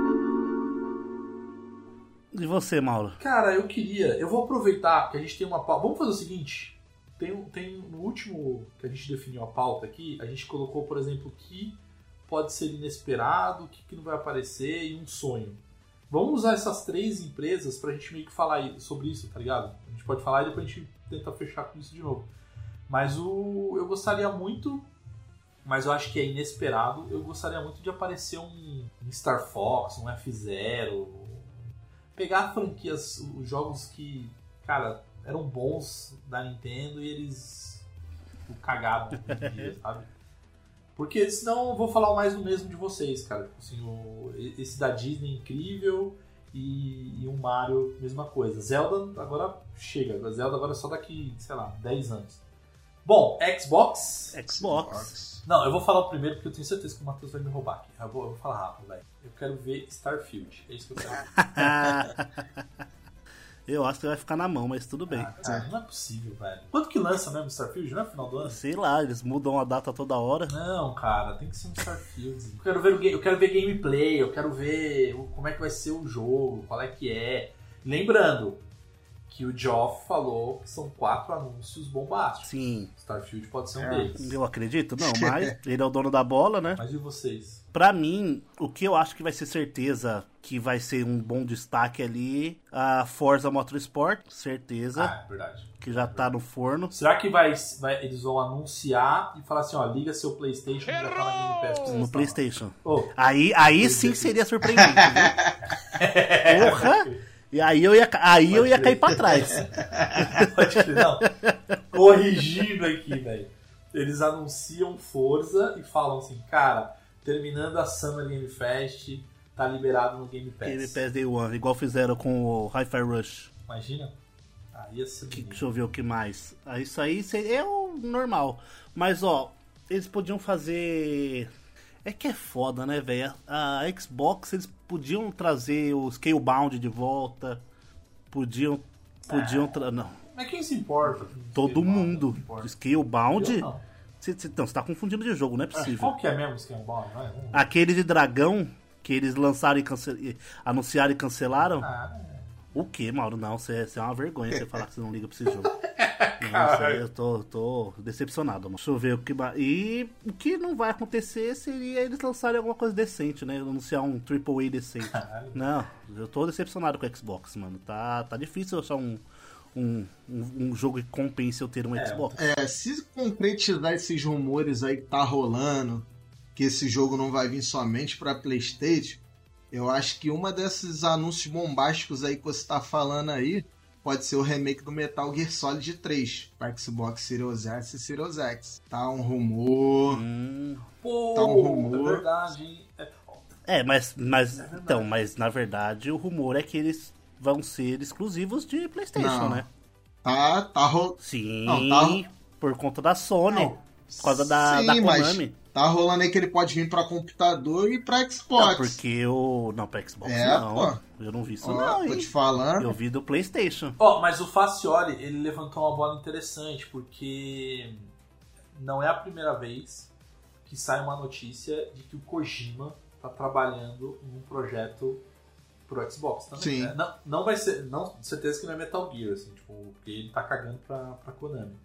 E você, Mauro? Cara, eu queria. Eu vou aproveitar que a gente tem uma pauta. Vamos fazer o seguinte: tem, um- tem no último que a gente definiu a pauta aqui, a gente colocou, por exemplo, o que pode ser inesperado, o que, que não vai aparecer e um sonho. Vamos usar essas três empresas pra gente meio que falar sobre isso, tá ligado? A gente pode falar e depois a gente tenta fechar com isso de novo. Mas o eu gostaria muito, mas eu acho que é inesperado, eu gostaria muito de aparecer um, um Star Fox, um F-Zero, pegar franquias, os jogos que, cara, eram bons da Nintendo e eles o em dia, sabe? Porque senão eu vou falar mais do mesmo de vocês, cara. Tipo Assim, o, esse da Disney incrível e, e um Mario, mesma coisa. Zelda agora chega. Zelda agora é só daqui, sei lá, 10 anos. Bom, Xbox. Xbox. Não, eu vou falar o primeiro porque eu tenho certeza que o Matheus vai me roubar aqui. Eu vou, eu vou falar rápido, velho. Eu quero ver Starfield. É isso que eu quero. Eu acho que vai ficar na mão, mas tudo bem. Ah, cara, não é possível, velho. Quando que lança mesmo Starfield? Não é final do ano? Sei lá, eles mudam a data toda hora. Não, cara, tem que ser um Starfield. Eu quero ver, eu quero ver gameplay, eu quero ver como é que vai ser o jogo, qual é que é. Lembrando, que o Geoff falou que são quatro anúncios bombásticos. Sim, Starfield pode ser um É. deles. eu acredito, não, mas ele é o dono da bola, né? Mas e vocês? Pra mim, o que eu acho que vai ser certeza que vai ser um bom destaque ali, a Forza Motorsport, certeza, Ah, é verdade. que já tá no forno. Será que vai, vai- eles vão anunciar e falar assim, ó, liga seu Playstation que já tá na Game Pass No? PlayStation. Ô, Aí, aí sim seria surpreendente, viu? Porra! E aí eu ia, aí eu ia cair pra trás. pode crer, não. Corrigindo aqui, velho. Eles anunciam Forza e falam assim, cara, terminando a Summer Game Fest, tá liberado no Game Pass. Game Pass Day One, igual fizeram com o Hi-Fi Rush. Imagina? Aí ia ser Que, deixa eu ver o que mais. Ah, Isso aí seria- é o normal. Mas, ó, eles podiam fazer. É que é foda, né, velho? A Xbox, eles podiam trazer o Scalebound de volta. Podiam. Podiam. Tra... Não. Mas quem se importa? Todo mundo. Scalebound. Cê, cê, não, você tá confundindo de jogo, não é Qual possível. que é mesmo o Scambound? Vai. Aquele de dragão que eles lançaram e cance... anunciaram e cancelaram. Ah, é. O que, Mauro? Não, você é uma vergonha você falar que você não liga pra esse jogo. Não, isso aí eu tô, tô decepcionado, mano. Deixa eu ver o que. E o que não vai acontecer seria eles lançarem alguma coisa decente, né? Anunciar um AAA decente. Caralho. Não, eu tô decepcionado com o Xbox, mano. Tá, tá difícil achar um, um, um, um jogo que compense eu ter um É, Xbox. É, se concretizar esses rumores aí que tá rolando, que esse jogo não vai vir somente pra Playstation, eu acho que uma desses anúncios bombásticos aí que você tá falando aí pode ser o remake do Metal Gear Solid 3 para Xbox Series S e Series X. Tá um rumor. Hum, Pô, Tá um rumor. é verdade? É, é, mas, mas então, mas na verdade o rumor é que eles vão ser exclusivos de PlayStation, Não. né? Tá, tá ro... Sim, Não, tá- por conta da Sony. Não, por causa da, sim, da mas Konami. Tá rolando aí que ele pode vir pra computador e pra Não, Xbox. porque o. Não, pra Xbox É, não. pô. Eu não vi isso, Ó, não, tô hein? te falando. Eu vi do PlayStation. Ó, mas o Facioli, ele levantou uma bola interessante, porque não é a primeira vez que sai uma notícia de que o Kojima tá trabalhando em um projeto pro Xbox também. Sim. né? Não, não vai ser, não, certeza que não é Metal Gear, assim, tipo, porque ele tá cagando pra, pra Konami.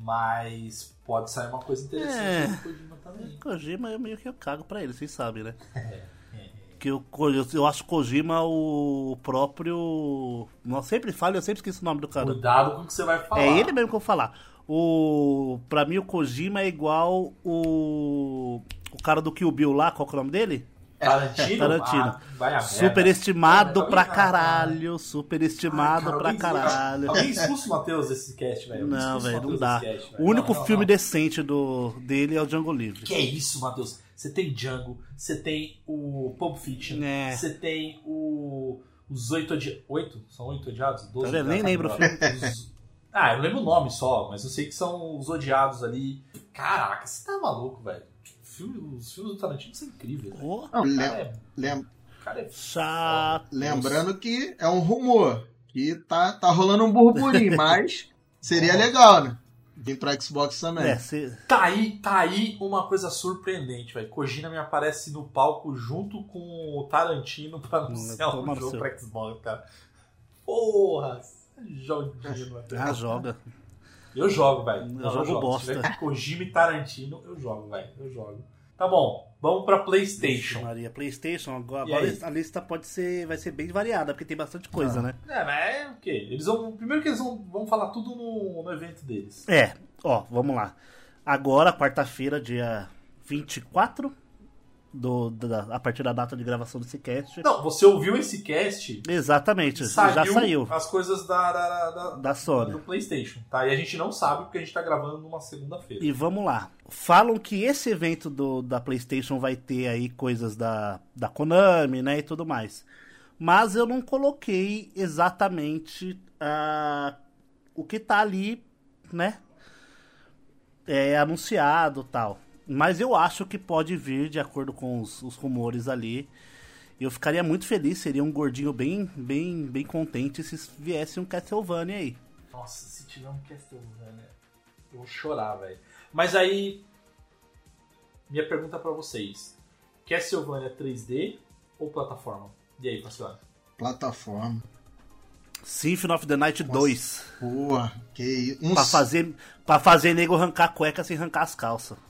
Mas pode sair uma coisa interessante É. do Kojima também. Kojima eu meio que eu cago pra ele, vocês sabem, né? É, Que eu, eu, eu acho Kojima o próprio. Eu sempre falo, eu sempre esqueço o nome do cara. Cuidado com o que você vai falar. É ele mesmo que eu vou falar. O. Pra mim, o Kojima é igual o. O cara do Kill Bill lá, qual que é o nome dele? Tarantino? Tarantino. Ah, vai a merda. Superestimado Alguém- pra caralho. Superestimado Cara, pra caralho. Alguém expulsa o Matheus desse cast, velho. Não, velho, não dá. cast. O único Não, não, filme não. decente do, dele é o Django Livre. Que é isso, Matheus? Você tem Django, você tem o Pulp Fiction, É. você tem o. Os oito odiados. Oito? São oito odiados? Doze Tá vendo? Nem lembro o agora. Os- Ah, eu lembro o nome só, mas eu sei que são os odiados ali. Caraca, você tá maluco, velho. Filme- Os filmes do Tarantino são incríveis. velho. Ô, Não, O lem- cara é, lem- é chato. lembrando que é um rumor. Que tá, tá rolando um burburinho, mas seria legal, né? Vir pra Xbox também. É, se- Tá aí, tá aí uma coisa surpreendente, velho. Kojima me aparece no palco junto com o Tarantino pra anunciar toma um no jogo seu. pra Xbox, cara. Porra! Joguinho, ah, joga. Eu jogo, velho. Eu Não, jogo bosta. Se tiver Kojima e Tarantino, eu jogo, velho. Eu jogo. Tá bom, vamos pra PlayStation. Maria, PlayStation, agora, agora a lista pode ser, vai ser bem variada, porque tem bastante coisa, Ah. né? É, mas é o quê? Eles vão. Primeiro que eles vão, vão falar tudo no, no evento deles. É, ó, vamos lá. Agora, quarta-feira, dia 24, do, da, a partir da data de gravação desse cast. Não, você ouviu esse cast? Exatamente, Saiu já saiu. as coisas da, da, da, Da Sony. do PlayStation, tá? E a gente não sabe porque a gente tá gravando numa segunda-feira. E vamos lá. Falam que esse evento do, da PlayStation vai ter aí coisas da, da Konami, né, e tudo mais. Mas eu não coloquei exatamente ah, o que tá ali, né, é, anunciado tal. Mas eu acho que pode vir, de acordo com os, os rumores ali. Eu ficaria muito feliz, seria um gordinho bem, bem, bem contente se viesse um Castlevania aí. Nossa, se tiver um Castlevania, eu vou chorar, velho. Mas aí, minha pergunta pra vocês: Castlevania 3D ou plataforma? E aí, Faciano? Plataforma. Symphony of the Night 2. Porra, que isso. Pra fazer, pra fazer nego arrancar a cueca sem arrancar as calças.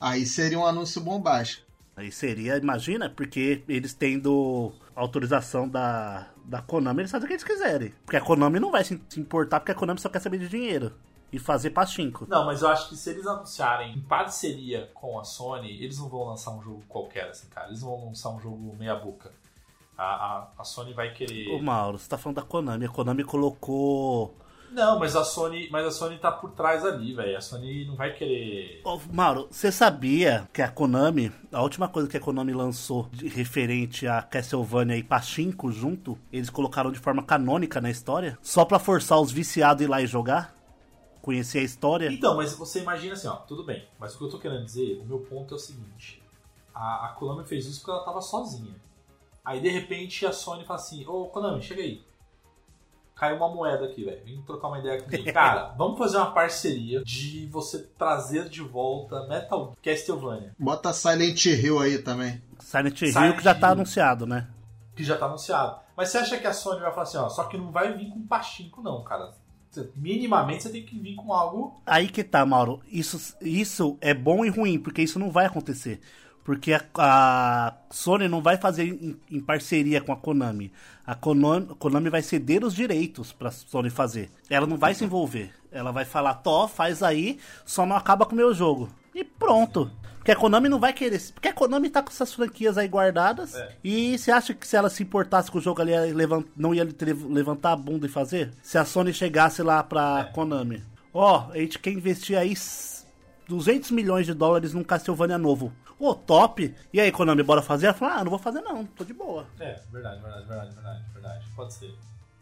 Aí seria um anúncio bombástico. Aí seria, imagina, porque eles tendo autorização da, da Konami, eles fazem o que eles quiserem. Porque a Konami não vai se importar, porque a Konami só quer saber de dinheiro. E fazer pachinko. Não, mas eu acho que se eles anunciarem em parceria com a Sony, eles não vão lançar um jogo qualquer, assim, cara. Eles não vão lançar um jogo meia-boca. A, a, a Sony vai querer. Ô Mauro, você tá falando da Konami. A Konami colocou. Não, mas a Sony, mas a Sony tá por trás ali, velho. A Sony não vai querer. Ô, Mauro, você sabia que a Konami, a última coisa que a Konami lançou de referente a Castlevania e Pachinko junto, eles colocaram de forma canônica na história? Só pra forçar os viciados a ir lá e jogar? Conhecer a história? Então, mas você imagina assim, ó, tudo bem. Mas o que eu tô querendo dizer, o meu ponto é o seguinte: a, a Konami fez isso porque ela tava sozinha. Aí de repente a Sony fala assim: Ô Konami, chega aí. Caiu uma moeda aqui, velho. Vem trocar uma ideia comigo. Cara, vamos fazer uma parceria de você trazer de volta Metal Castlevania. Bota Silent Hill aí também. Silent Hill Silent que já tá Hill. anunciado, né? que já tá anunciado. Mas você acha que a Sony vai falar assim, ó, só que não vai vir com pachinko não, cara. Minimamente você tem que vir com algo. Aí que tá, Mauro. Isso, isso é bom e ruim, porque isso não vai acontecer. Porque a, a Sony não vai fazer em, em parceria com a Konami. A Konami, a Konami vai ceder os direitos pra Sony fazer. Ela não vai se envolver. Ela vai falar, Tó, faz aí, só não acaba com o meu jogo. E pronto. Porque a Konami não vai querer. Porque a Konami tá com essas franquias aí guardadas. É. E você acha que se ela se importasse com o jogo, levan- não ia levantar a bunda e fazer? Se a Sony chegasse lá pra Konami. Ó, a gente quer investir aí s- 200 milhões de dólares num Castlevania novo. Ô, top! E aí, Konami, bora fazer? Ela falou, ah, não vou fazer não, tô de boa. É, verdade, verdade, verdade, verdade, verdade. Pode ser.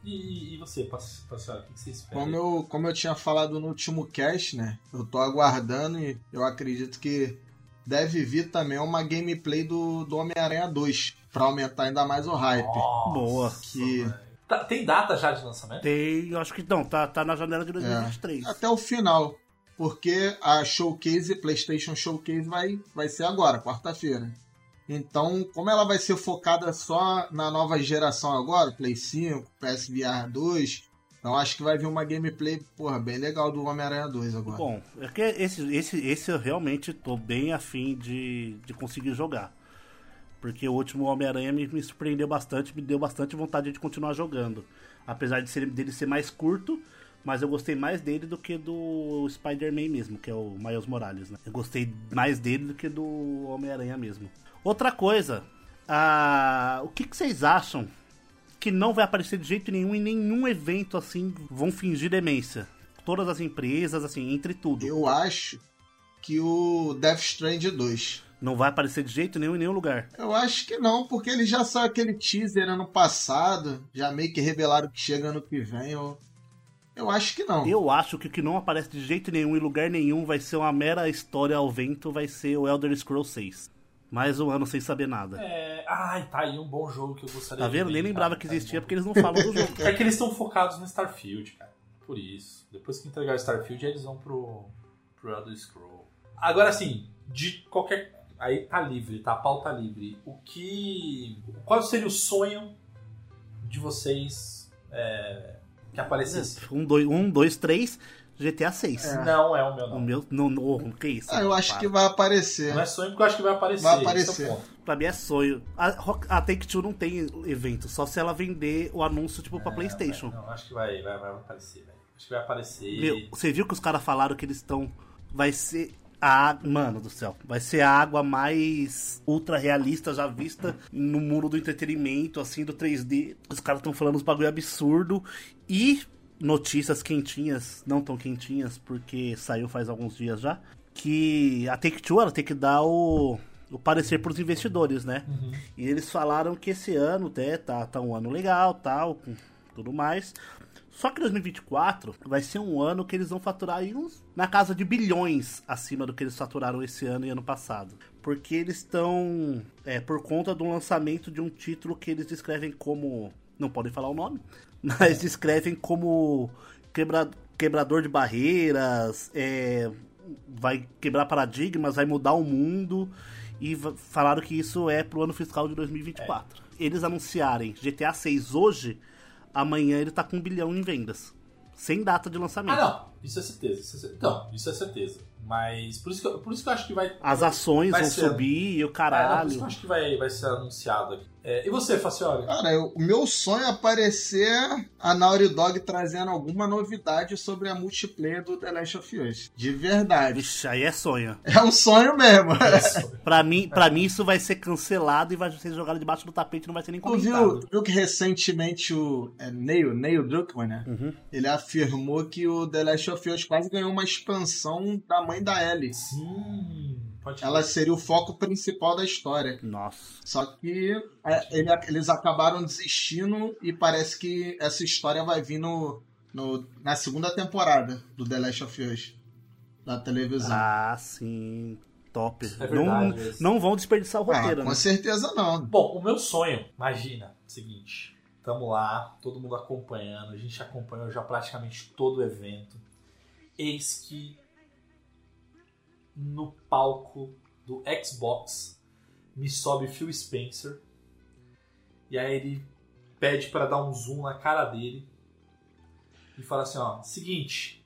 E, e você, pastor, o que você espera? Como eu, como eu tinha falado no último cast, né? Eu tô aguardando e eu acredito que deve vir também uma gameplay do, do Homem-Aranha 2. Pra aumentar ainda mais o hype. Nossa, Boa. Que- velho. Tá- tem data já de lançamento? Tem, eu acho que não, tá, tá na janela de 2023. Até o final. Porque a showcase, PlayStation Showcase, vai, vai ser agora, quarta-feira. Então, como ela vai ser focada só na nova geração agora, Play 5, PSVR 2, então acho que vai vir uma gameplay, porra, bem legal do Homem-Aranha 2 agora. Bom, é que esse, esse, esse eu realmente tô bem afim de, de conseguir jogar. Porque o último Homem-Aranha me, me surpreendeu bastante, me deu bastante vontade de continuar jogando. Apesar de ser, dele ser mais curto, mas eu gostei mais dele do que do Spider-Man mesmo, que é o Miles Morales, né? Eu gostei mais dele do que do Homem-Aranha mesmo. Outra coisa, a... o que, que vocês acham que não vai aparecer de jeito nenhum em nenhum evento assim, vão fingir demência? Todas as empresas, assim, entre tudo. Eu acho que o Death Strand 2. Não vai aparecer de jeito nenhum em nenhum lugar. Eu acho que não, porque ele já saiu aquele teaser ano passado, já meio que revelaram que chega ano que vem. Eu, eu acho que não. Eu acho que o que não aparece de jeito nenhum em lugar nenhum vai ser uma mera história ao vento, vai ser o Elder Scrolls 6. Mais um ano sem saber nada. É, ai, tá aí um bom jogo que eu gostaria Tá de vendo? ver, Nem lembrava cara, que tá existia bom porque eles não falam do jogo. É que eles estão focados no Starfield, cara. Por isso. Depois que entregar o Starfield, eles vão pro, pro Elder Scroll. Agora, assim, de qualquer. Aí tá livre, tá? A pauta livre. O que. Qual seria o sonho de vocês é, que aparecesse? Um, dois, um, dois, três, GTA 6. Não é o meu, O não. meu. Não, não, que isso? Ah, eu acho Para. que vai aparecer. Não é sonho porque eu acho que vai aparecer. Vai esse é o aparecer. ponto. Pra mim é sonho. A, a Take-Two não tem evento, só se ela vender o anúncio, tipo, pra Playstation. Não, acho que vai, vai, vai aparecer, velho. Acho que vai aparecer. Meu, você viu que os caras falaram que eles estão. Vai ser a. Mano do céu. Vai ser a água mais ultra realista já vista no mundo do entretenimento, assim, do 3D. Os caras estão falando uns bagulho absurdo. E notícias quentinhas, não tão quentinhas, porque saiu faz alguns dias já. Que a Take-Two ela tem que dar o. O parecer pros investidores, né? E eles falaram que esse ano até tá, tá um ano legal, tal, tudo mais. Só que 2024 vai ser um ano que eles vão faturar aí uns na casa de bilhões acima do que eles faturaram esse ano e ano passado. Porque eles estão. É, por conta do lançamento de um título que eles descrevem como. Não podem falar o nome, mas descrevem como quebra, quebrador de barreiras, é, vai quebrar paradigmas, vai mudar o mundo. E falaram que isso é pro ano fiscal de 2024. Eles anunciarem GTA 6 hoje, amanhã ele tá com um bilhão em vendas. Sem data de lançamento. Ah, não. Isso é certeza. Isso é cer- Então, isso é certeza. Mas por isso que eu, por isso que eu acho que vai. As ações vai vão ser- subir e o É, não, por isso caralho. que eu acho que vai, vai ser anunciado aqui. É, e você, Facioli? Cara, o meu sonho é aparecer a Naughty Dog trazendo alguma novidade sobre a multiplayer do The Last of Us. De verdade. Vixe, aí é sonho. É um sonho mesmo. Pra mim, pra mim isso vai ser cancelado e vai ser jogado debaixo do tapete e não vai ser nem Tu viu, comentado. tu viu que recentemente o é, Neil, Neil Druckmann, né? Uhum. Ele afirmou que o The Last of Us quase ganhou uma expansão da mãe da Ellie. Sim. Pode Ela seria o foco principal da história. Nossa. Só que é, ele- eles acabaram desistindo e parece que essa história vai vir no, no- na segunda temporada do The Last of Us. Da televisão. Ah, sim. Top. É não, verdade, isso. não vão desperdiçar o Ah, roteiro, com né? certeza não. Bom, o meu sonho, imagina, seguinte, tamo lá, todo mundo acompanhando, a gente acompanhou já praticamente todo o evento. Eis que no palco do Xbox me sobe Phil Spencer e aí ele pede pra dar um zoom na cara dele e fala assim, ó, seguinte,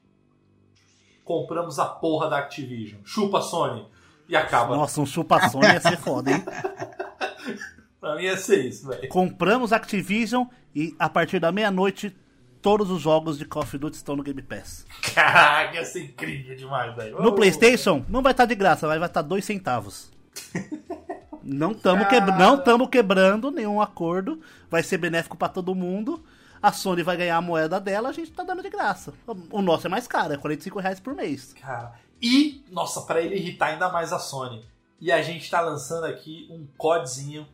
compramos a porra da Activision, chupa Sony e acaba. Nossa, um chupa-sonho ia ser foda, hein? Pra mim ia ser isso, velho. Compramos Activision e a partir da meia-noite todos os jogos de Call of Duty estão no Game Pass. Caraca, ia ser incrível demais, velho. No. PlayStation não vai estar de graça, vai estar dois centavos. Não estamos não quebrando nenhum acordo, vai ser benéfico pra todo mundo. A Sony vai ganhar a moeda dela, a gente tá dando de graça. O nosso é mais caro, é 45 reais por mês. Cara, e, nossa, pra ele irritar ainda mais a Sony. E a gente tá lançando aqui um codezinho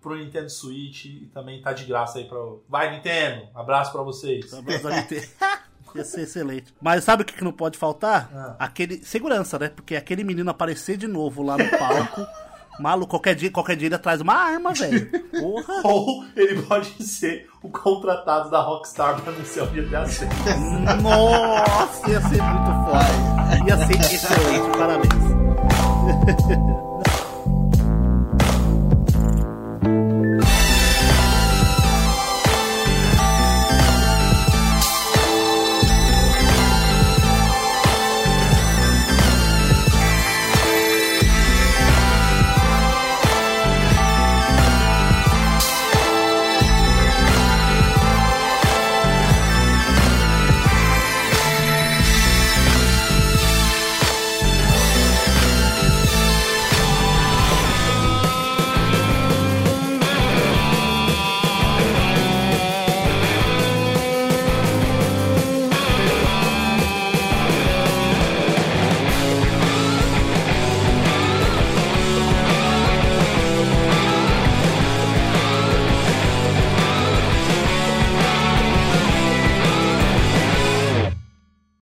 pro Nintendo Switch e também tá de graça aí pra. Vai, Nintendo! Abraço pra vocês. Abraço da Nintendo. Ia ser excelente. Mas sabe o que, que não pode faltar? Ah. Aquele. Segurança, né? Porque aquele menino aparecer de novo lá no palco. Maluco, qualquer dia, qualquer dia ele traz uma arma, velho. Porra. Ou ele pode ser o contratado da Rockstar pra anunciar o GTA 6. Nossa, ia ser muito foda. Ia ser excelente, parabéns.